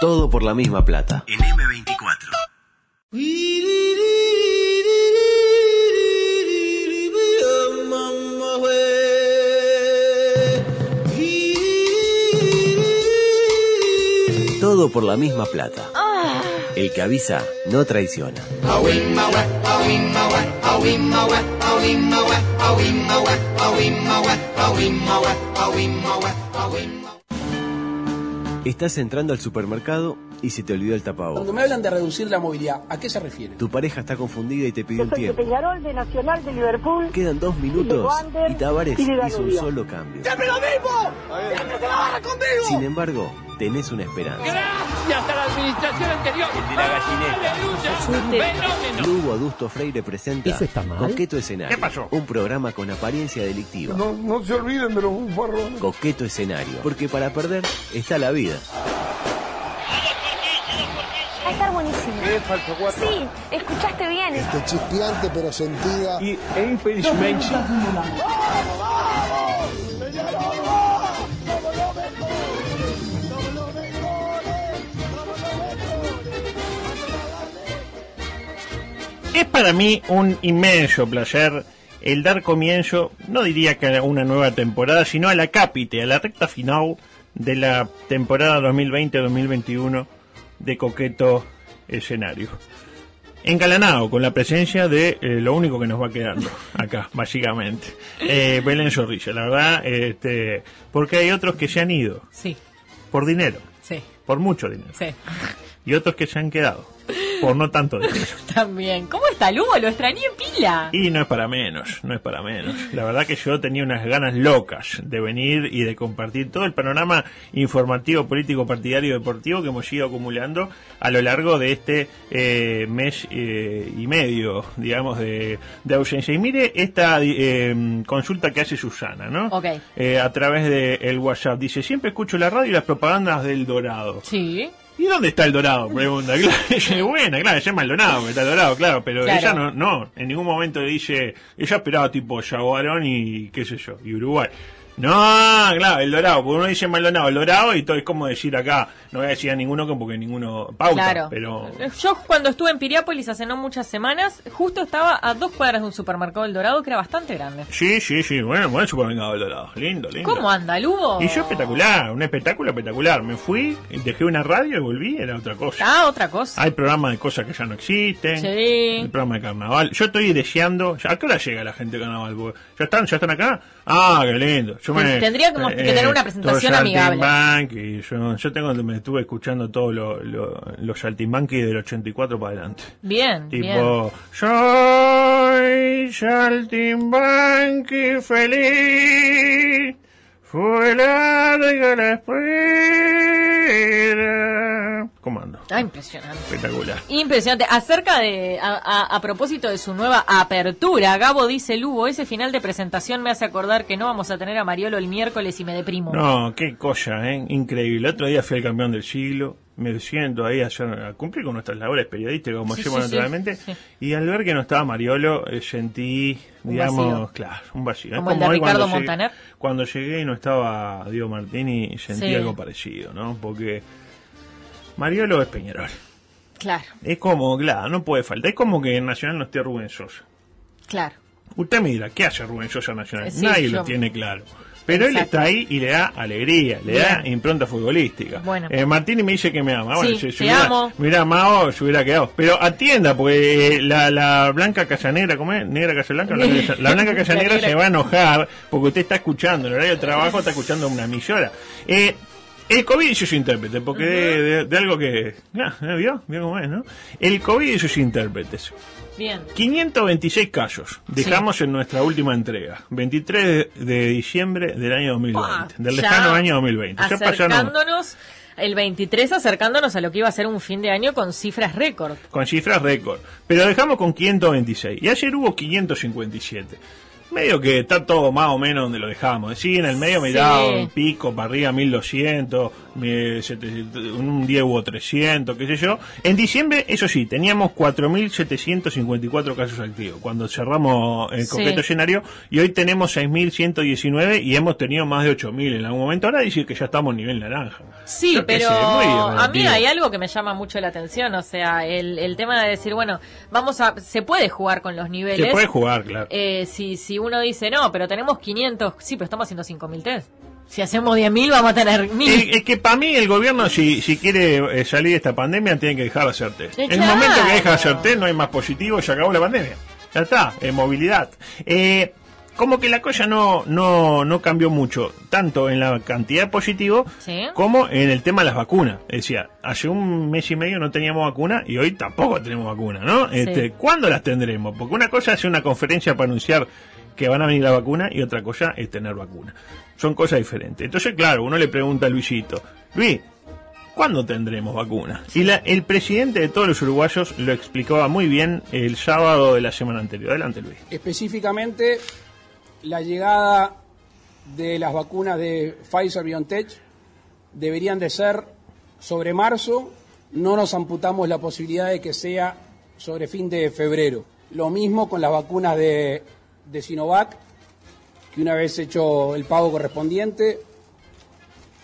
Todo por la misma plata. En M24. Todo por la misma plata. El que avisa no traiciona. Estás entrando al supermercado y se te olvidó el Cuando tapabocas. me hablan de reducir la movilidad, ¿a qué se refiere? Tu pareja está confundida y te pidió un soy de tiempo. Peñarol, de Nacional, de Liverpool. Quedan dos minutos Wander y Tavares y hizo un solo cambio. ¡Siempre lo mismo! ¡Siempre se la barra conmigo! Sin embargo, tenés una esperanza. Gracias a la administración anterior. El de la gallineta. ¡Aleluya! ¡Fenómeno! Lugo Adusto Freire presenta ¿Eso está mal? Coqueto Escenario. ¿Qué pasó? Un programa con apariencia delictiva. No, no se olviden de los bufarrones. Coqueto Escenario. Porque para perder está la vida. Va a estar buenísimo. Sí, escuchaste bien. Este chispeante pero sentida. Y e infelizmente. Para mí un inmenso placer el dar comienzo, no diría que a una nueva temporada, sino a la cápite, a la recta final de la temporada 2020-2021 de Coqueto Escenario. Engalanado con la presencia de eh, lo único que nos va quedando acá, básicamente. Eh, Belén Zorrilla, la verdad, este, porque hay otros que se han ido Sí, por dinero, sí, por mucho dinero, sí. y otros que se han quedado por no tanto dinero. También. ¿Cómo está Lugo? Lo extrañé en pila. Y no es para menos, no es para menos. La verdad que yo tenía unas ganas locas de venir y de compartir todo el panorama informativo, político, partidario, deportivo que hemos ido acumulando a lo largo de este eh, mes eh, y medio, digamos, de, de ausencia. Y mire esta eh, consulta que hace Susana, ¿no? Ok. Eh, a través del el WhatsApp. Dice, siempre escucho la radio y las propagandas del Dorado. Sí. ¿Y dónde está el dorado? Pregunta. Claro, buena, claro, ella es Maldonado, que está el dorado, claro, pero Claro. ella no, no, en ningún momento dice, ella esperaba tipo Yaguarón y qué sé yo, y Uruguay. No, claro, el dorado, porque uno dice Maldonado, el dorado, y todo es como decir acá, no voy a decir a ninguno que porque ninguno pauta, Claro. pero Yo cuando estuve en Piriápolis hace no muchas semanas, justo estaba a dos cuadras de un supermercado El Dorado que era bastante grande. sí, sí, sí, bueno, buen supermercado el dorado, lindo, lindo. ¿Cómo anda, Lugo? Y yo espectacular, un espectáculo espectacular. Me fui, dejé una radio y volví, era otra cosa. Ah, otra cosa. Hay programas de cosas que ya no existen. Sí. El programa de carnaval. Yo estoy deseando. ¿A qué hora llega la gente de carnaval? Porque ¿Ya están, ya están acá? Ah, qué lindo. Yo me, eh, Tendría que- que tener una presentación amigable. Saltimbanqui, yo, yo tengo, me estuve escuchando todos lo, lo- los saltimbanqui del 84 para adelante. Bien, bien. Tipo, soy saltimbanqui feliz, fue larga la espera. ¿Cómo ando? Ah, impresionante. Espectacular. Impresionante. Acerca de, a, a- a propósito de su nueva apertura, Gabo dice, Lugo, ese final de presentación me hace acordar que no vamos a tener a Mariolo el miércoles y me deprimo. No, qué cosa, ¿eh? Increíble. El otro día fui al campeón del siglo, me siento ahí a, a cumplir con nuestras labores periodísticas, como Sí, hacemos sí, naturalmente, sí. y al ver que no estaba Mariolo, eh, sentí, Un digamos, vacío. claro, un vacío. Como el de cuando Ricardo llegué- Montaner. Cuando llegué y no estaba Diego Martini, sentí algo parecido, ¿no? Porque Mariolo es Peñarol. Claro, Es como, claro, no puede faltar. Es como que en Nacional no esté Rubén Sosa. claro. Usted me dirá, ¿qué hace Rubén Sosa en Nacional? Sí, Nadie yo- lo tiene claro. Pero él está ahí y le da alegría, le da impronta futbolística. Bueno. Eh, Martini me dice que me ama. Bueno, Sí, si, te hubiera, amo. me hubiera amado, se hubiera quedado. Pero atienda, porque eh, la, la Blanca Casanegra, ¿cómo es? ¿Negra Casablanca? La, la Blanca Casanegra La negra. se va a enojar porque usted está escuchando, en el horario de trabajo está escuchando una millora. Eh, el COVID y sus intérpretes, porque de, de- de algo que... Ah, ¿Vio? ¿Vio cómo es, no? El COVID y sus intérpretes. Bien. 526 casos dejamos en nuestra última entrega, 23 de diciembre del año 2020, Ah, del ya lejano año 2020. Ya pasaron Acercándonos, el 23 acercándonos a lo que iba a ser un fin de año con cifras récord. con cifras récord, pero dejamos con 526 y ayer hubo 557. Medio que está todo más o menos donde lo dejamos. Sí, en el medio me Sí. da un pico para arriba 1200, me- sete- un día hubo 300, qué sé yo. En diciembre, eso sí, teníamos 4754 casos activos cuando cerramos el Sí. concreto escenario y hoy tenemos 6119 y hemos tenido más de 8000 en algún momento. Ahora dice que ya estamos a nivel naranja. Sí, Yo pero sé, a mí hay algo que me llama mucho la atención, o sea, el, el tema de decir, bueno, vamos a, se puede jugar con los niveles. Se puede jugar, claro. Eh, si, si uno dice, no, pero tenemos 500, sí, pero estamos haciendo 5.000 test. Si hacemos 10.000 vamos a tener 1.000. Es, es que para mí el gobierno, si, si quiere eh, salir de esta pandemia, tiene que dejar de hacer test. En el momento que deja de hacer test, no hay más positivo, se acabó la pandemia. Ya está, en movilidad. Eh, como que la cosa no, no, no cambió mucho, tanto en la cantidad de positivos Sí. como en el tema de las vacunas. Decía, hace un mes y medio no teníamos vacuna y hoy tampoco tenemos vacuna, ¿no? Este, ¿Cuándo las tendremos? Porque una cosa es una conferencia para anunciar que van a venir la vacuna y otra cosa es tener vacuna. Son cosas diferentes. Entonces, claro, uno le pregunta a Luisito, Luis, ¿cuándo tendremos vacuna? Y el presidente de todos los uruguayos lo explicaba muy bien el sábado de la semana anterior. Adelante, Luis. Específicamente, la llegada de las vacunas de Pfizer BioNTech deberían de ser sobre marzo. No nos amputamos la posibilidad de que sea sobre fin de febrero. Lo mismo con las vacunas de, de Sinovac, que una vez hecho el pago correspondiente,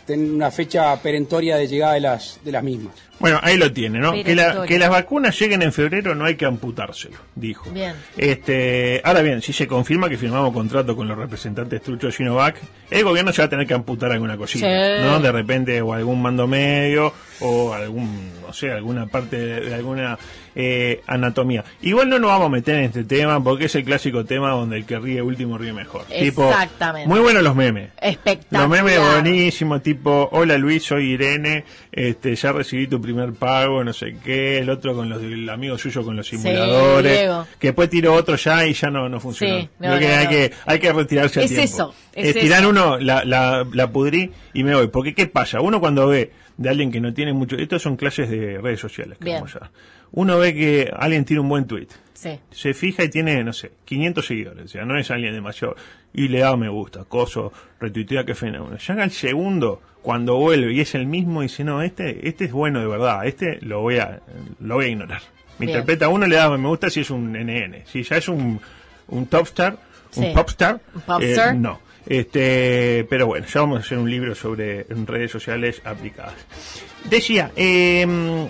tienen una fecha perentoria de llegada de las, de las mismas. Bueno, ahí lo tiene, ¿no? Que, la- Perentorio. que las vacunas lleguen en febrero no hay que amputárselo, dijo. Bien. Este, ahora bien, si se confirma que firmamos contrato con los representantes truchos de Sinovac, el gobierno se va a tener que amputar alguna cosita, Sí. ¿no? De repente, o algún mando medio, o algún, sé, alguna parte de, de alguna eh, anatomía. Igual no nos vamos a meter en este tema porque es el clásico tema donde el que ríe último ríe mejor. Tipo, Exactamente. muy buenos los memes. Espectacular. Los memes buenísimos, tipo, hola Luis, soy Irene, este, ya recibí tu primer pago, no sé qué, el otro con los, el amigo suyo con los simuladores, que después tiró otro ya y ya no, no funcionó. Sí, no, Creo que no, hay no. que, hay que retirarse a Es tiempo. eso, es tirar eso. uno, la, la, la pudrí y me voy. Porque ¿qué pasa? Uno cuando ve de alguien que no tiene mucho, estos son clases de redes sociales que vamos a- Uno ve que alguien tiene un buen tweet Sí. se fija y tiene, no sé, 500 seguidores, o sea, no es alguien demasiado, y le da me gusta, coso, retuitea, qué fenómeno. Llega el segundo, cuando vuelve y es el mismo, y dice, no, este, este es bueno de verdad, este lo voy a, lo voy a ignorar. Me Bien. interpreta uno, le da me gusta si es un NN, si ya es un, un top star, Sí. un pop star, Un pop eh, star. no. Este, pero bueno, ya vamos a hacer un libro sobre redes sociales aplicadas. Decía, eh,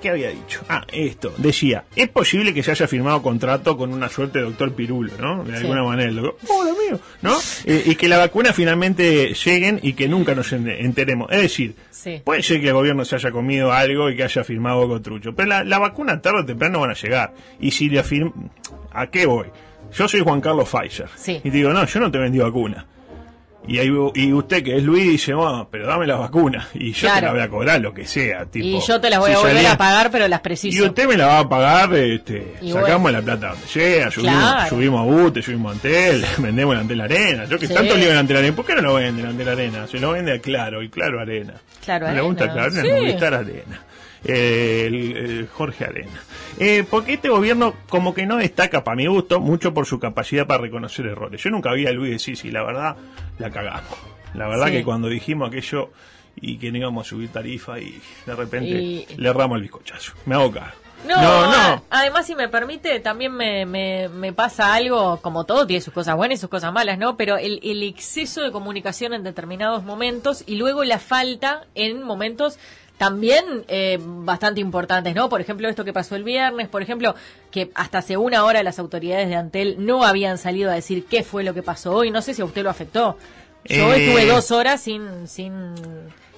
¿Qué había dicho? Ah, esto. Decía, es posible que se haya firmado contrato con una suerte de doctor Pirulo, ¿no? De Sí. alguna manera. El doctor, ¡Oh, lo mío! ¿No? Eh, y que la vacuna finalmente lleguen y que nunca nos en- enteremos. Es decir, Sí. puede ser que el gobierno se haya comido algo y que haya firmado algo trucho. Pero la, la vacuna tarde o temprano van a llegar. Y si le afirm... ¿A qué voy? Yo soy Juan Carlos Pfizer. Sí. Y digo, no, yo no te vendí vacuna. Y, ahí, y usted que es Luis dice, bueno, pero dame las vacunas. Y yo te Claro. la voy a cobrar lo que sea. Tipo, y yo te las voy si a volver salía- a pagar, pero las y preciso. usted me la va a pagar, este, Y sacamos bueno. la plata donde sea, subimos, Claro. subimos a Bute, subimos a Antel, vendemos el Antel Arena. Yo que Sí. tanto lío en Antel Arena, ¿por qué no lo venden Antel Arena? Se lo vende a Claro, y Claro Arena. Claro ¿No le gusta Arena, Claro Arena? sí. Movistar Arena. Eh, el, el Jorge Arena. Eh, porque este gobierno como que no destaca, para mi gusto, mucho por su capacidad para reconocer errores. Yo nunca vi a Luis decir, sí, la verdad, la cagamos. La verdad Sí. que cuando dijimos aquello y que no íbamos a subir tarifa y de repente Y- le erramos el bizcochazo. Me hago cargo. No, no, no. además, si me permite, también me, me, me pasa algo, como todo, tiene sus cosas buenas y sus cosas malas, ¿no? Pero el, el exceso de comunicación en determinados momentos y luego la falta en momentos también eh, bastante importantes, ¿no? Por ejemplo, esto que pasó el viernes, por ejemplo, que hasta hace una hora las autoridades de Antel no habían salido a decir qué fue lo que pasó hoy. No sé si a usted lo afectó. Yo Eh, estuve dos horas sin, sin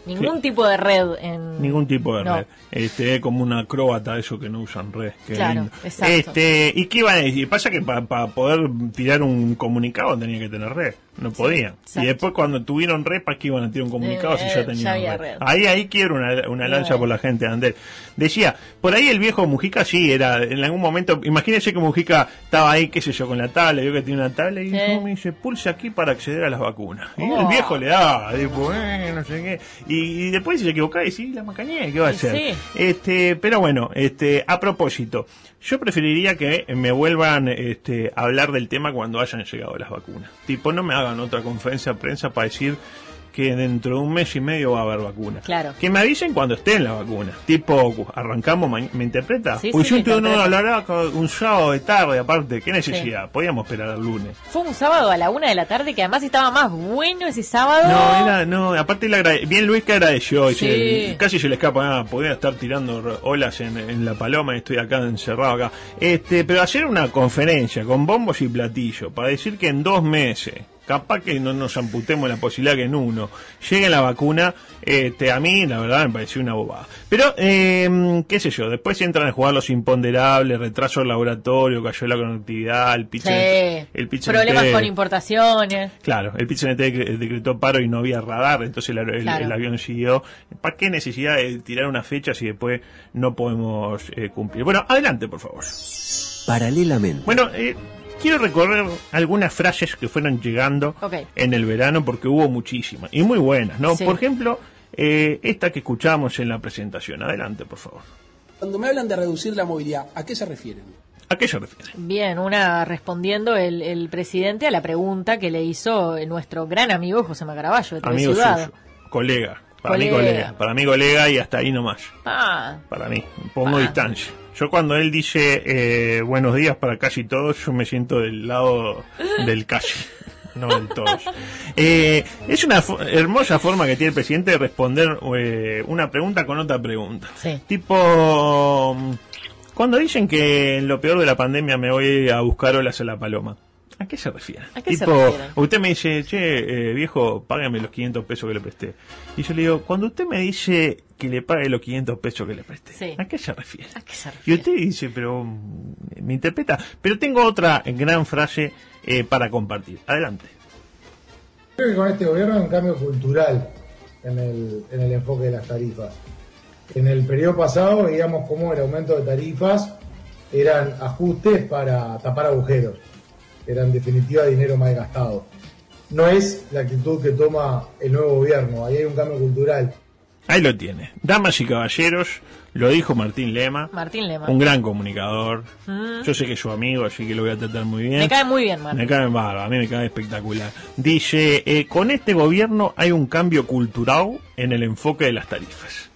ningún Sí. tipo de red en... Ningún tipo de No. red. Este, como una acróbata, eso que no usan red. Qué Claro, lindo. exacto. Este, ¿y qué iba a decir? Pasa que para poder tirar un comunicado tenía que tener red. No podían. exacto. Y después cuando tuvieron repas que iban a tirar un comunicado Eh, si eh, ya tenían red. red. Ahí, ahí quiero una, una Eh. por la gente Andel. Decía, por ahí el viejo Mujica sí era, en algún momento, imagínense que Mujica estaba ahí, qué sé yo, con la tabla, yo que tiene una tabla y Sí. no, me dice, pulse aquí para acceder a las vacunas. Y Oh. el viejo le daba, tipo, eh, no sé qué. Y, y después si se equivocaba y sí, la macañé, ¿qué va a hacer? sí. Este, pero bueno, este, a propósito, yo preferiría que me vuelvan este, a hablar del tema cuando hayan llegado las vacunas. Tipo, no me hagan otra conferencia de prensa para decir que dentro de un mes y medio va a haber vacuna. Claro. Que me avisen cuando estén las vacunas. Tipo, arrancamos, ¿me interpreta? Sí, pues sí, yo no hablará un sábado de tarde, aparte, ¿qué necesidad? Podíamos esperar al lunes. Fue un sábado a la una de la tarde que además estaba más bueno ese sábado. No, era, no, aparte agrade- bien Luis que agradeció, Sí. dice, casi se le escapa, ah, podría estar tirando olas en, en la paloma y estoy acá encerrado acá. Este, pero hacer una conferencia con bombos y platillos para decir que en dos meses, capaz que no nos amputemos la posibilidad que en uno llegue la vacuna, este, a mí la verdad me pareció una bobada. Pero, eh, qué sé yo, después entran a jugar los imponderables, retraso del laboratorio, cayó la conectividad, el pitch, Sí. el pitch Problemas con importaciones. Claro, el PIT-CNT dec- decretó paro y no había radar, entonces el, el- Claro. el avión siguió. ¿Para qué necesidad de tirar una fecha si después no podemos eh, cumplir? Bueno, adelante, por favor. Paralelamente. Bueno, eh, quiero recorrer algunas frases que fueron llegando en el verano porque hubo muchísimas y muy buenas, ¿no? Sí. Por ejemplo, eh, esta que escuchamos en la presentación. Adelante, por favor. Cuando me hablan de reducir la movilidad, ¿a qué se refieren? ¿A qué se refiere? Bien, una respondiendo el, el presidente a la pregunta que le hizo nuestro gran amigo José Macaraballo de Amigo Ciudad. suyo, colega. Para mí Colega. colega, para mí colega y hasta ahí nomás. Ah, para mí. Pongo Ah. distancia. Yo cuando él dice eh, buenos días para casi todos, yo me siento del lado del casi, no del todos. Eh, es una hermosa forma que tiene el presidente de responder eh, una pregunta con otra pregunta. Sí. Tipo, mm, cuando dicen que en lo peor de la pandemia me voy a buscar olas a la paloma. ¿A qué se refiere? ¿A qué se usted me dice, che, eh, viejo, págame los 500 pesos que le presté. Y yo le digo, cuando usted me dice que le pague los 500 pesos que le presté, Sí. ¿a qué se refiere? ¿a qué se Y usted dice, pero mm, me interpreta. Pero tengo otra gran frase eh, para compartir. Adelante. Creo que con este gobierno hay un cambio cultural en el, en el enfoque de las tarifas. En el periodo pasado veíamos cómo el aumento de tarifas eran ajustes para tapar agujeros, eran en definitiva dinero mal gastado. No es la actitud que toma el nuevo gobierno, ahí hay un cambio cultural. Ahí lo tiene. Damas y caballeros, lo dijo Martín Lema. Martín Lema. Un gran comunicador. Mm. Yo sé que es su amigo, así que lo voy a tratar muy bien. Me cae muy bien, Me Martín. cae bárbaro, a mí me cae espectacular. Dice, eh, con este gobierno hay un cambio cultural en el enfoque de las tarifas.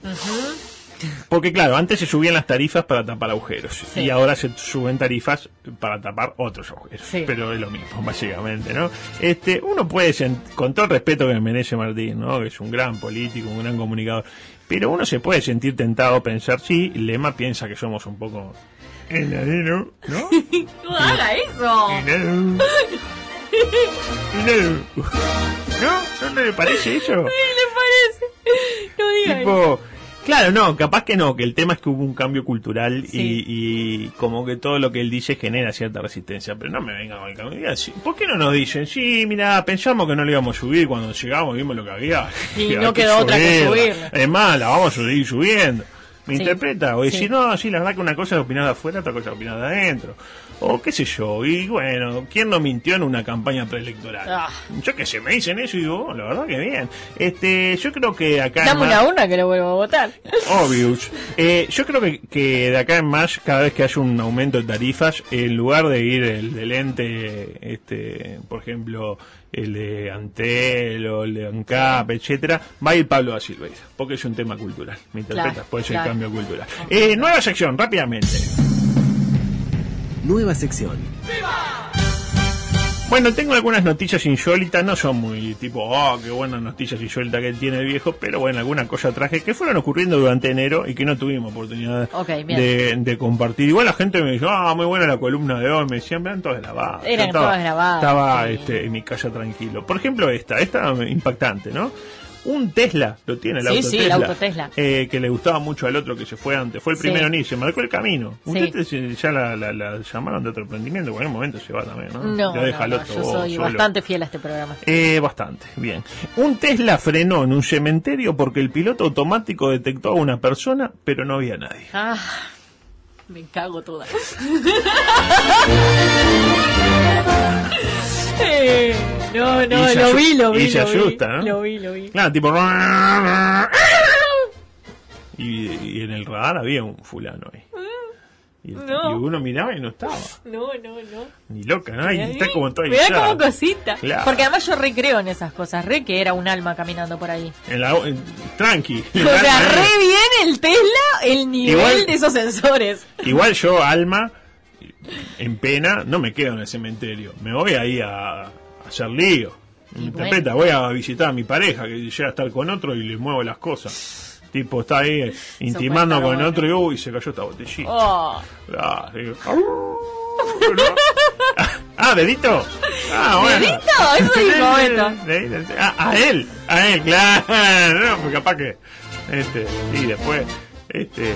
Porque claro, antes se subían las tarifas para tapar agujeros Sí. y ahora se suben tarifas para tapar otros agujeros. Sí. Pero es lo mismo, básicamente, ¿no? Este, uno puede, con todo el respeto que me merece Martín, ¿no? Que es un gran político, un gran comunicador, pero uno se puede sentir tentado a pensar, sí, Lema piensa que somos un poco... enanero, ¿no? ¡No haga eso! ¿No? ¿No le parece eso? ¿Qué le parece? No diga eso. Claro, no, capaz que no, que el tema es que hubo un cambio cultural Sí. y, y como que todo lo que él dice genera cierta resistencia, pero no me venga con el cambio. ¿Por qué no nos dicen? Sí, mira, pensamos que no lo íbamos a subir cuando llegamos, vimos lo que había. Y no que quedó otra que subirla. Es más, la vamos a seguir subiendo. ¿Me Sí. interpreta? O Sí. decir, no, sí, la verdad que una cosa es opinar de afuera, otra cosa es opinar de adentro. O qué sé yo. Y bueno, ¿quién no mintió en una campaña preelectoral? Ah. Yo qué sé, me dicen eso y digo, oh, la verdad que bien. Este, yo creo que acá... en Dame más- una urna que lo vuelvo a votar. Obvious. Eh, yo creo que, que de acá en más, cada vez que haya un aumento de tarifas, en lugar de ir el del ente, este, por ejemplo, el de Antel o el de ANCAP, etcétera, va a ir Pablo da Silveira, porque es un tema cultural. ¿Me interpretas? Claro, Puede ser claro. cambio cultural. Eh, nueva sección, rápidamente. Nueva sección. Bueno, tengo algunas noticias insólitas, no son muy tipo, oh, qué buenas noticias insólitas que tiene el viejo, pero bueno, alguna cosa traje que fueron ocurriendo durante enero y que no tuvimos oportunidad de, de compartir. Igual la gente me dijo, ah, muy buena la columna de hoy, me decían, vean todas grabadas. Eran estaba, todas grabadas, Estaba sí. este, en mi casa tranquilo. Por ejemplo, esta, esta impactante, ¿no? Un Tesla, lo tiene el Sí, auto sí, el Tesla. auto Tesla. eh, que le gustaba mucho al otro que se fue antes. Fue el Sí. primero ni se marcó el camino. Sí. Usted ya la, la- la llamaron de otro emprendimiento, en cualquier momento se va también, ¿no? No, Lo deja no, al no, otro yo soy solo. bastante fiel a este programa. Eh, bastante, bien. Un Tesla frenó en un cementerio porque el piloto automático detectó a una persona, pero no había nadie. Ah, me cago toda. Eh, no, no, lo vi, lo vi. y se asusta, ¿no? Lo vi, lo vi. Claro, tipo... Y, y en el radar había un fulano ahí. Y, el- No. y uno miraba y no estaba. No, no, no. Ni loca, ¿no? Y está como toda Me da como cosita. Claro. Porque además yo recreo en esas cosas. Re que era un alma caminando por ahí. En la, en- tranqui. O sea, re bien el Tesla, el nivel Igual- de esos sensores. Igual yo, Alma, en pena, no me quedo en el cementerio. Me voy ahí a, a hacer lío. Y ¿Me interpreta? Voy a visitar a mi pareja que llega a estar con otro y le muevo las cosas. Tipo, está ahí eh, intimando con bueno. otro y uy, se cayó esta botellita. Oh. Ah, digo, ¿no? Ah, dedito. Ah, bueno. ¿Dedito? Eso. Dedito, Ah, a él, a él, claro. No, capaz que. Este, y después, este.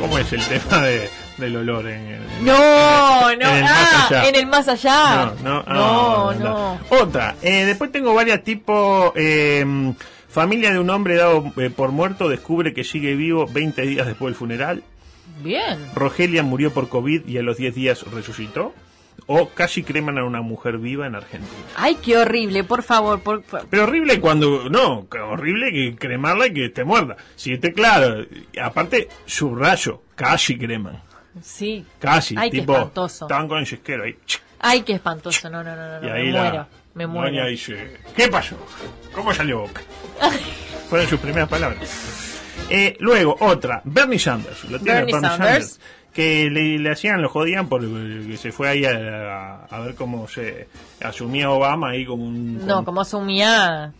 ¿Cómo es el tema de, del olor en el. No, no, En el más ah, allá. en el más allá. No, no, no. ah, no. Otra, eh, después tengo varias tipo. eh, familia de un hombre dado eh, por muerto descubre que sigue vivo 20 días después del funeral. Bien. Rogelia murió por COVID y a los 10 días resucitó. O casi creman a una mujer viva en Argentina. Ay, qué horrible, por favor. Por, por- Pero horrible cuando. No, horrible que cremarla y que te muerda. Si esté claro. Aparte, subrayo, casi creman. Sí. Casi. Ay, qué tipo, espantoso. estaban con el yesquero ahí. Ay, qué espantoso. No, no, no, no. Y ahí me la muero. Me muero. doña dice, ¿qué pasó? ¿Cómo salió boca? Fueron sus primeras palabras. Eh, luego, otra, Bernie Sanders. ¿Lo tiene Bernie Sanders. Que le, le hacían, lo jodían porque se fue ahí a, a ver cómo se asumía Obama ahí como un... No, como asumía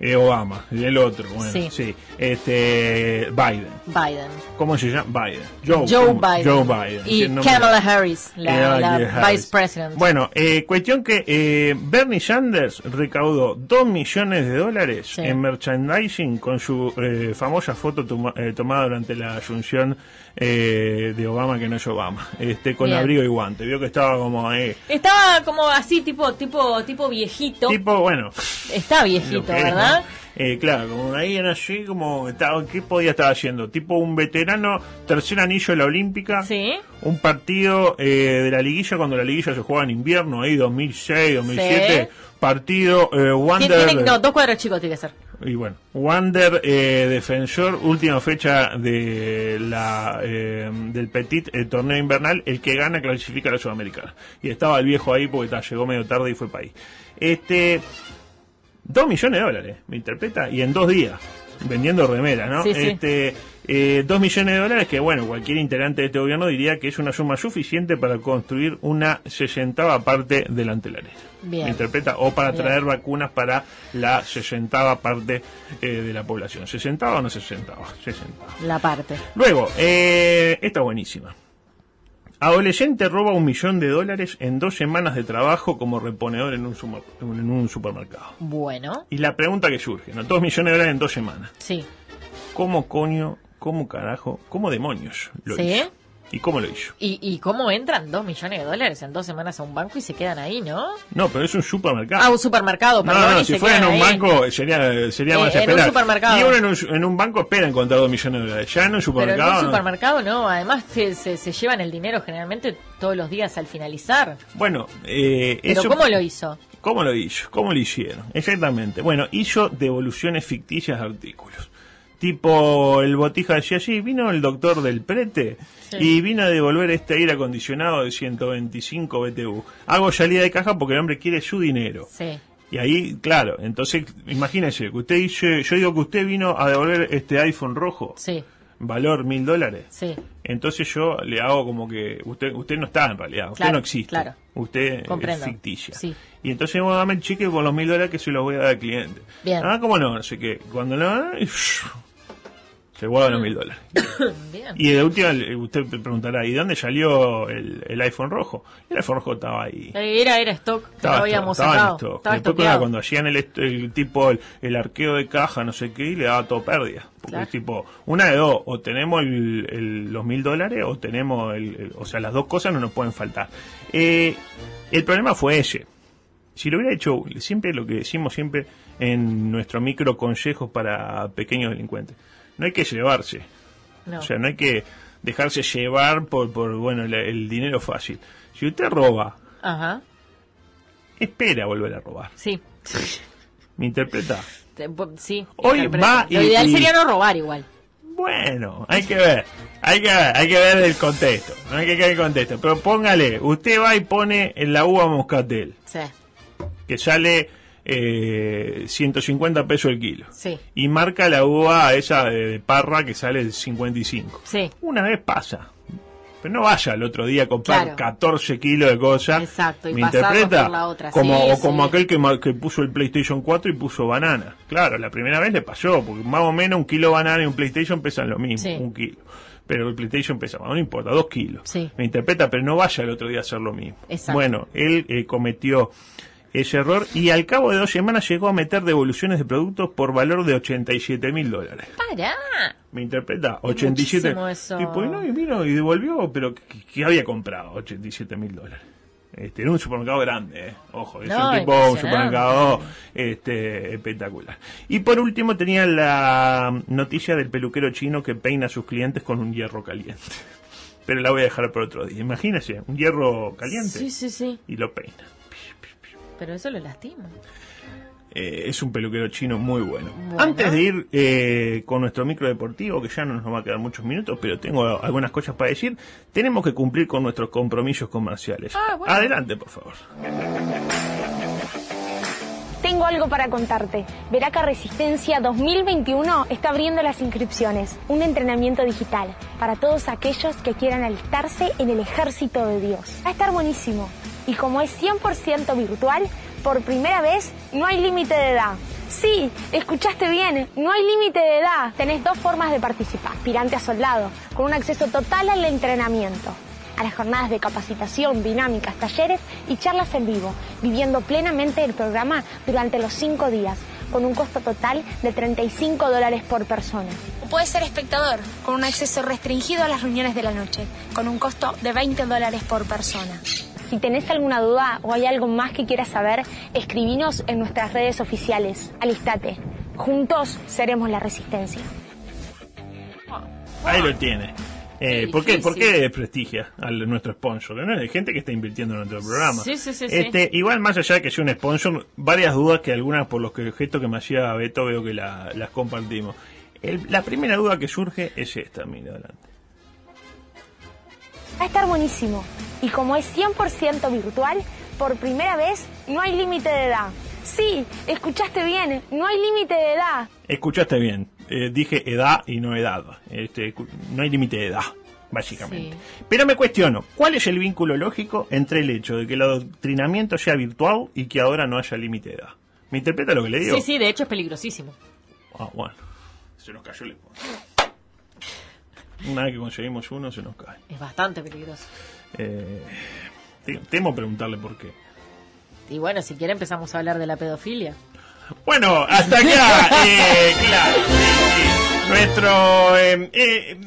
eh, Obama, el otro, bueno, Sí. sí. Este, Biden. Biden. ¿Cómo se llama? Biden. Joe. Biden. Joe Biden. Y Kamala Harris, la, la Harris. vice president. Bueno, eh, cuestión que eh, Bernie Sanders recaudó 2 millones de dólares Sí. en merchandising con su eh, famosa foto toma- eh, tomada durante la asunción eh, de Obama, que no es Obama, este con Bien. abrigo y guante. Vio que estaba como. Estaba como así, tipo, tipo, tipo viejito. Tipo, bueno. Está viejito, ¿verdad? Eh, claro, como ahí era así, como estaba, ¿qué podía estar haciendo? Tipo un veterano, tercer anillo de la Olímpica, Sí. un partido eh, de la liguilla cuando la liguilla se juega en invierno, ahí 2006, 2007, partido eh, Wander, tiene- no, dos cuadros chicos tiene que ser. y bueno, Wander defensor, última fecha de la del Petit eh, torneo invernal, el que gana clasifica a la Sudamericana. Y estaba el viejo ahí porque ta, llegó medio tarde y fue para ahí. Este, dos millones de dólares, me interpreta, y en dos días, vendiendo remera, ¿no? Sí, sí. Este, eh, dos millones de dólares que, bueno, cualquier integrante de este gobierno diría que es una suma suficiente para construir una sesentava parte del antelarera. Bien. ¿Me interpreta? O para Bien. traer vacunas para la sesentava parte eh, de la población. ¿Sesentava o no sesentava? Sesentava. La parte. Luego, eh, esta buenísima. Adolescente roba un millón de dólares en dos semanas de trabajo como reponedor en un, sumo- en un supermercado. Bueno, Y la pregunta que surge, ¿no? Dos millones de dólares en dos semanas. sí. ¿Cómo coño, cómo carajo, cómo demonios lo ¿Sí? hizo? ¿Y cómo lo hizo? ¿Y, ¿Y cómo entran dos millones de dólares en dos semanas a un banco y se quedan ahí, no? No, pero es un supermercado. A un supermercado, No, perdón, no, y si se fuera en un ahí. banco sería, sería Eh, más en un esperar. supermercado. Y uno en un, en un banco espera encontrar dos millones de dólares. Ya en un Pero en supermercado. un no. supermercado no, además se, se, se llevan el dinero generalmente todos los días al finalizar. Bueno, eh, Pero eso. ¿cómo lo hizo? ¿Cómo lo hizo? ¿Cómo lo hicieron? Exactamente. Bueno, hizo devoluciones ficticias de artículos. Tipo, el botija decía, sí, vino el doctor del prete Sí. y vino a devolver este aire acondicionado de 125 BTU. Hago salida de caja porque el hombre quiere su dinero. Sí. Y ahí, claro, entonces, imagínese que usted dice, yo digo que usted vino a devolver este iPhone rojo, Sí, valor mil dólares. sí. Entonces yo le hago como que usted usted no está en realidad, usted Claro, no existe, claro. usted Comprendo, es ficticia. sí. Y entonces dame el cheque por los mil dólares que se los voy a dar al cliente. Bien. Ah, cómo no, no sé qué. Cuando no, Se guarda los mil dólares. Bien. Y de última, usted preguntará, ¿y dónde salió el, el iPhone rojo? El iPhone rojo estaba ahí. Era, era stock, que Estaba, lo habíamos estaba en sacado. stock. Estaba Después, cuando hacían el, tipo, el, el arqueo de caja, no sé qué, y le daba todo pérdida. Porque Claro. tipo, una de dos, o tenemos el- los mil dólares, o tenemos, el, el- o sea, las dos cosas no nos pueden faltar. Eh, el problema fue ese. Si lo hubiera hecho, siempre lo que decimos siempre en nuestro micro consejos para pequeños delincuentes, no hay que llevarse. No. O sea, no hay que dejarse llevar por, por bueno, el, el dinero fácil. Si usted roba, Ajá, espera volver a robar. sí. ¿Me interpreta? Te- po- Sí. Hoy va Lo y- ideal y- sería no robar igual. Bueno, hay que ver, hay que ver, hay que ver el contexto, no hay que ver el contexto, pero póngale, usted va y pone en la uva moscatel, Sí, que sale eh, 150 pesos el kilo, sí, y marca la uva esa de, parra que sale 55. sí. Una vez pasa, pero no vaya al otro día a comprar Claro. 14 kilos de cosas. Exacto, y ¿Me interpreta? por la otra. Como, Sí, o como sí. aquel que, que puso el PlayStation 4 y puso banana. Claro, la primera vez le pasó, porque más o menos un kilo de banana y un PlayStation pesan lo mismo, Sí. un kilo. Pero el PlayStation pesa más, no importa, dos kilos. Sí. Me interpreta, pero no vaya el otro día a hacer lo mismo. Exacto. Bueno, él eh, cometió ese error y al cabo de dos semanas llegó a meter devoluciones de productos por valor de 87 mil dólares. ¡Para! ¿Me interpreta? 87. muchísimo eso. Y no, y vino y devolvió, pero ¿qué, había comprado? 87 mil dólares. Este, en un supermercado grande, ¿eh? Ojo, es No, un tipo un supermercado este, espectacular. Y por último tenía la noticia del peluquero chino que peina a sus clientes con un hierro caliente. Pero la voy a dejar por otro día. Imagínese, un hierro caliente Sí, sí, sí. y lo peina. Pero eso lo lastima. Eh, es un peluquero chino muy bueno. Bueno. Antes de ir eh, con nuestro micro deportivo, que ya no nos va a quedar muchos minutos, pero tengo algunas cosas para decir, tenemos que cumplir con nuestros compromisos comerciales. Ah, bueno. Adelante, por favor. Tengo algo para contarte. Veraca Resistencia 2021 está abriendo las inscripciones. Un entrenamiento digital para todos aquellos que quieran alistarse en el ejército de Dios. Va a estar buenísimo. Y como es 100% virtual, por primera vez no hay límite de edad. Sí, escuchaste bien, no hay límite de edad. Tenés dos formas de participar. Aspirante a soldado, con un acceso total al entrenamiento a las jornadas de capacitación, dinámicas, talleres y charlas en vivo, viviendo plenamente el programa durante los cinco días, con un costo total de 35 dólares por persona. O puedes ser espectador, con un acceso restringido a las reuniones de la noche, con un costo de 20 dólares por persona. Si tenés alguna duda o hay algo más que quieras saber, escribinos en nuestras redes oficiales. Alistate. Juntos seremos la resistencia. Ahí lo tiene. Eh, Qué ¿por, qué, ¿Por qué desprestigia a nuestro sponsor? ¿no? Hay gente que está invirtiendo en nuestro programa. Sí, sí, sí, sí. Este, Igual, más allá de que sea un sponsor, varias dudas que algunas por los que gesto que me hacía Beto veo que la- las compartimos. El- la primera duda que surge es esta, mira, adelante. Va a estar buenísimo. Y como es 100% virtual, por primera vez no hay límite de edad. Sí, escuchaste bien, no hay límite de edad. Escuchaste bien, eh, dije edad y no edad. Este, no hay límite de edad, básicamente. Sí. Pero me cuestiono, ¿cuál es el vínculo lógico entre el hecho de que el adoctrinamiento sea virtual y que ahora no haya límite de edad? ¿Me interpreta lo que le digo? Sí, sí, de hecho es peligrosísimo. Ah, bueno. Se nos cayó el sponsor. Una vez que conseguimos uno, se nos cae. Es bastante peligroso. Eh, te- temo preguntarle por qué. Y bueno, si quiere empezamos a hablar de la pedofilia. Bueno, hasta acá, eh, claro, sí, sí. Nuestro... eh, eh,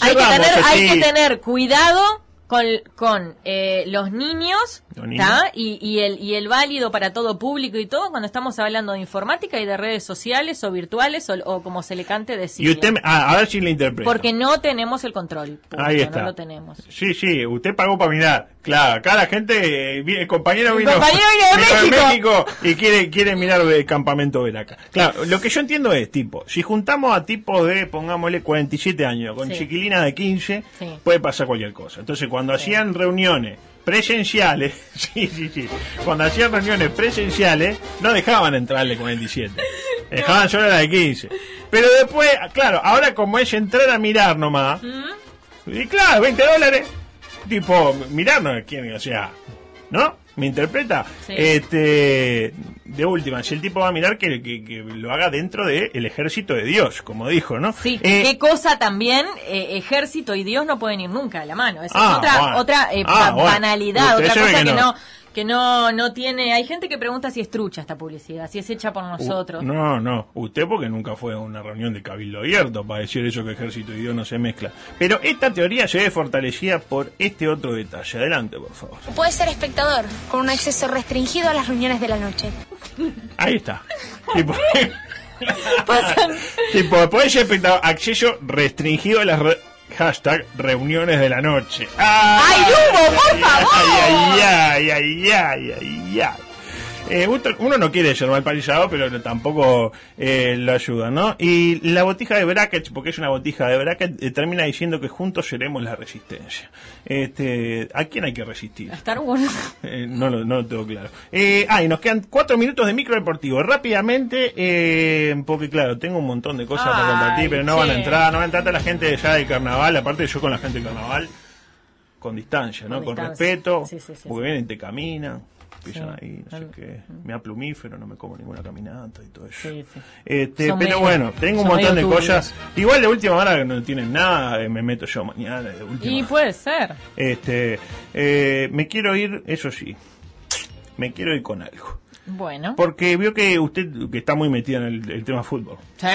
Hay que, cerramos tener, hay que tener cuidado con, con eh, los niños, Los niños. ¿tá? Y, y, el, y el válido para todo público y todo cuando estamos hablando de informática y de redes sociales o virtuales o, o como se le cante decir. Y usted, ah, a ver si le interpreto. Porque no tenemos el control. Ahí está. No lo tenemos. Sí, sí, usted pagó para mirar. Claro, acá la gente, eh, el compañero vino, compañero vino de México. y quiere, quiere mirar el campamento Veraca. Claro, lo que yo entiendo es, tipo, si juntamos a tipos de, pongámosle, 47 años, con Sí. chiquilinas de 15, Sí. puede pasar cualquier cosa. Entonces, cuando hacían reuniones presenciales, sí, sí, sí, cuando hacían reuniones presenciales, no dejaban entrarle 47. Dejaban solo la de 15. Pero después, claro, ahora como es entrar a mirar nomás, y claro, 20 dólares. Tipo, mirar, no, ¿quién? O sea, ¿no? ¿Me interpreta? Sí. Este, de última, si el tipo va a mirar que, que- que lo haga dentro del ejército de Dios, como dijo, ¿no? Sí, Eh, qué cosa también, eh, ejército y Dios no pueden ir nunca de la mano. Esa Ah, es otra, bueno. otra eh, Ah, bueno. banalidad, Usted otra cosa que que, no. no. Que no, no tiene. Hay gente que pregunta si es trucha esta publicidad, si es hecha por nosotros. Uh, no, no, usted porque nunca fue a una reunión de cabildo abierto para decir eso que ejército y Dios no se mezcla. Pero esta teoría se ve fortalecida por este otro detalle. Adelante, por favor. Puede ser espectador, con un acceso restringido a las reuniones de la noche. Ahí está. tipo, Pasan- tipo, puede ser espectador, acceso restringido a las re- hashtag reuniones de la noche. ¡Ay, Hugo, por favor! ¡Ay, ay, ay, ay, ay, ay! Eh, uno- no quiere ser mal parillado, pero tampoco eh, lo ayuda, ¿no? Y la botija de brackets, porque es una botija de brackets, eh, termina diciendo que juntos seremos la resistencia. Este, ¿A quién hay que resistir? Star Wars. Eh, no, lo, no lo tengo claro. Ah, y nos quedan cuatro minutos de micro deportivo. Rápidamente, eh, porque claro, tengo un montón de cosas para compartir, pero no van a entrar, no va a entrar la gente ya del carnaval, aparte yo con la gente del carnaval, con distancia, ¿no? Con Con, distancia. respeto, Sí, sí, sí, porque vienen y te caminan, pillan Sí. ahí, no sé qué, me da plumífero, no me como ninguna caminata y todo eso. Sí, sí. Este, pero medio- bueno, tengo un montón de cosas. Igual de última hora que no tienen nada, eh, me meto yo mañana de última Y puede ser. este, eh, me quiero ir, eso sí, me quiero ir con algo. Bueno. Porque vio que usted, que está muy metido en el, el tema fútbol, Sí.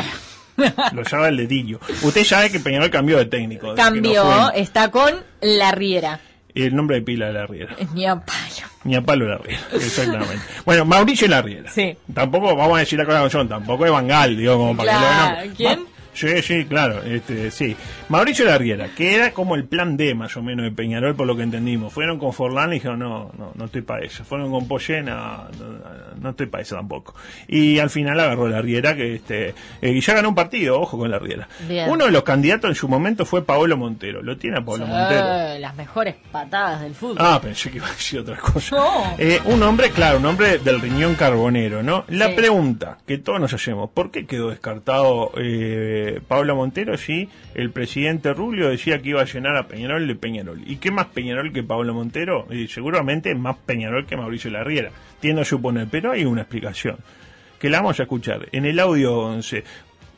lo llama el dedillo. Usted sabe que Peñarol cambió de técnico. Cambió, no está con la Riera. El nombre de pila de la Riera. Ni a palo. Ni a palo de la Riera, exactamente. Bueno, Mauricio la Riera. Sí. Tampoco, vamos a decir la cosa con John, tampoco es Bangal, digo, como para Claro, que lo ¿quién? Sí, sí, claro, este, sí. Mauricio Larriera, que era como el plan D más o menos de Peñarol por lo que entendimos. Fueron con Forlán y dijeron, no, no, no estoy para eso. Fueron con Poyena, no, no estoy para eso tampoco. Y al final agarró Larriera, que este, eh, y ya ganó un partido, ojo con Larriera. Bien. Uno de los candidatos en su momento fue Paolo Montero. Lo tiene a Paolo Montero. Eh, las mejores patadas del fútbol. Ah, pensé que iba a decir otra cosa. No. Eh, un hombre, claro, un hombre del riñón carbonero, ¿no? La Sí. pregunta que todos nos hacemos, ¿por qué quedó descartado eh, Pablo Montero si el presidente Rubio decía que iba a llenar a Peñarol de Peñarol? ¿Y qué más Peñarol que Pablo Montero? Y seguramente más Peñarol que Mauricio Larriera, tiendo a suponer, pero hay una explicación, que la vamos a escuchar en el audio 11,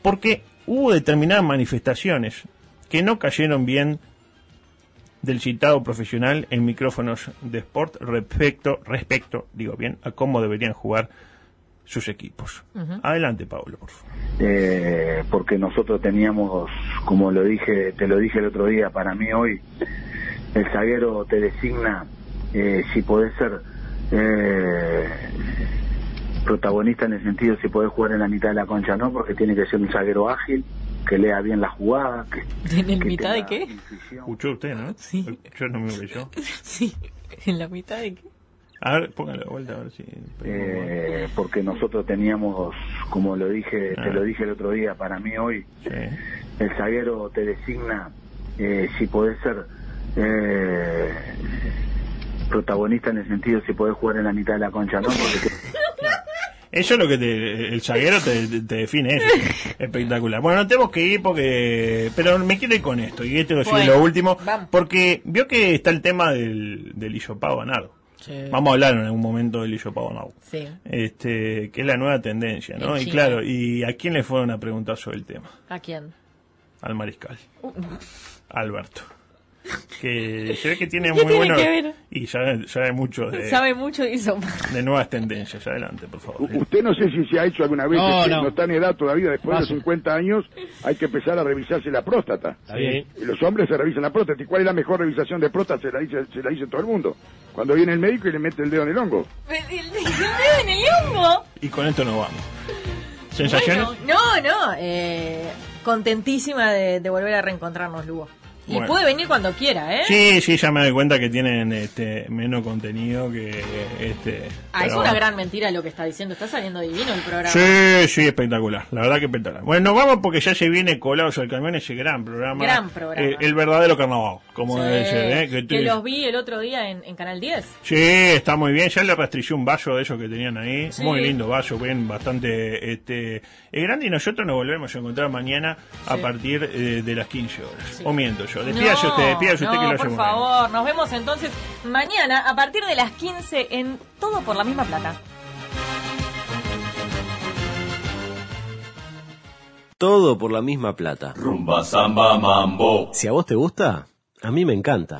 porque hubo determinadas manifestaciones que no cayeron bien del citado profesional en micrófonos de sport respecto, respecto, digo bien, a cómo deberían jugar sus equipos. Adelante, Pablo, por favor. eh, porque nosotros teníamos, como lo dije, te lo dije el otro día, para mí hoy el zaguero te designa eh, si podés ser eh, protagonista en el sentido si podés jugar en la mitad de la concha, no, porque tiene que ser un zaguero ágil, que lea bien la jugada, que, ¿En el que mitad de qué? ¿Escuchó usted, no? Sí. Yo no me yo. Sí. ¿En la mitad de qué? A ver, póngalo de vuelta a ver si... Eh, porque nosotros teníamos, como lo dije, Ah. te lo dije el otro día, para mí hoy Sí. el zaguero te designa eh, si podés ser eh, protagonista en el sentido si podés jugar en la mitad de la concha, ¿no? Porque te- Eso es lo que te, el zaguero te, te- te define, eso. espectacular. Bueno, no tenemos que ir porque... Pero me quiero ir con esto, y este lo Bueno, lo último, vamos. porque vio que está el tema del, del hisopado ganado. Sí. Vamos a hablar en algún momento del hisopado ganado. Sí. Este, que es la nueva tendencia, ¿no? Y claro, ¿y a quién le fueron a preguntar sobre el tema? ¿A quién? Al mariscal. Alberto. Que se ve que tiene ¿Qué muy tiene bueno... que ver? Y sabe, sabe mucho de, Sabe mucho hizo. de nuevas tendencias. Adelante, por favor. Usted no sé si se ha hecho alguna vez, No, que no. no está en edad todavía, después de los Paso. 50 años, hay que empezar a revisarse la próstata. Está bien. Y los hombres se revisan la próstata. ¿Y cuál es la mejor revisación de próstata? Se la dice, se la dice todo el mundo. Cuando viene el médico y le mete el dedo en el hongo. ¿El, el, el dedo en el hongo? Y con esto nos vamos. ¿Sensaciones? Bueno, no, no. Eh, contentísima de, de volver a reencontrarnos, Lugo. Y Bueno. puede venir cuando quiera, ¿eh? Sí, sí, ya me doy cuenta que tienen este menos contenido que este. Ah, es una bueno. gran mentira lo que está diciendo. Está saliendo divino el programa. Sí, sí, espectacular. La verdad que espectacular. Bueno, nos vamos porque ya se viene Colados al Camión ese gran programa. Gran programa. Eh, el verdadero carnaval, como Sí, debe ser, ¿eh? que te- los vi el otro día en, en Canal 10. Sí, está muy bien. Ya le restringí un vaso de esos que tenían ahí. Sí. Muy lindo vaso, bien, bastante este, eh, grande. Y nosotros nos volvemos a encontrar mañana a Sí. partir eh, de las 15 horas. O miento, yo. Despídase usted, despídase usted que lo por llevo. favor, nos vemos entonces mañana a partir de las 15 en Todo por la misma plata. Todo por la misma plata. Rumba, samba, mambo. Si a vos te gusta, a mí me encanta.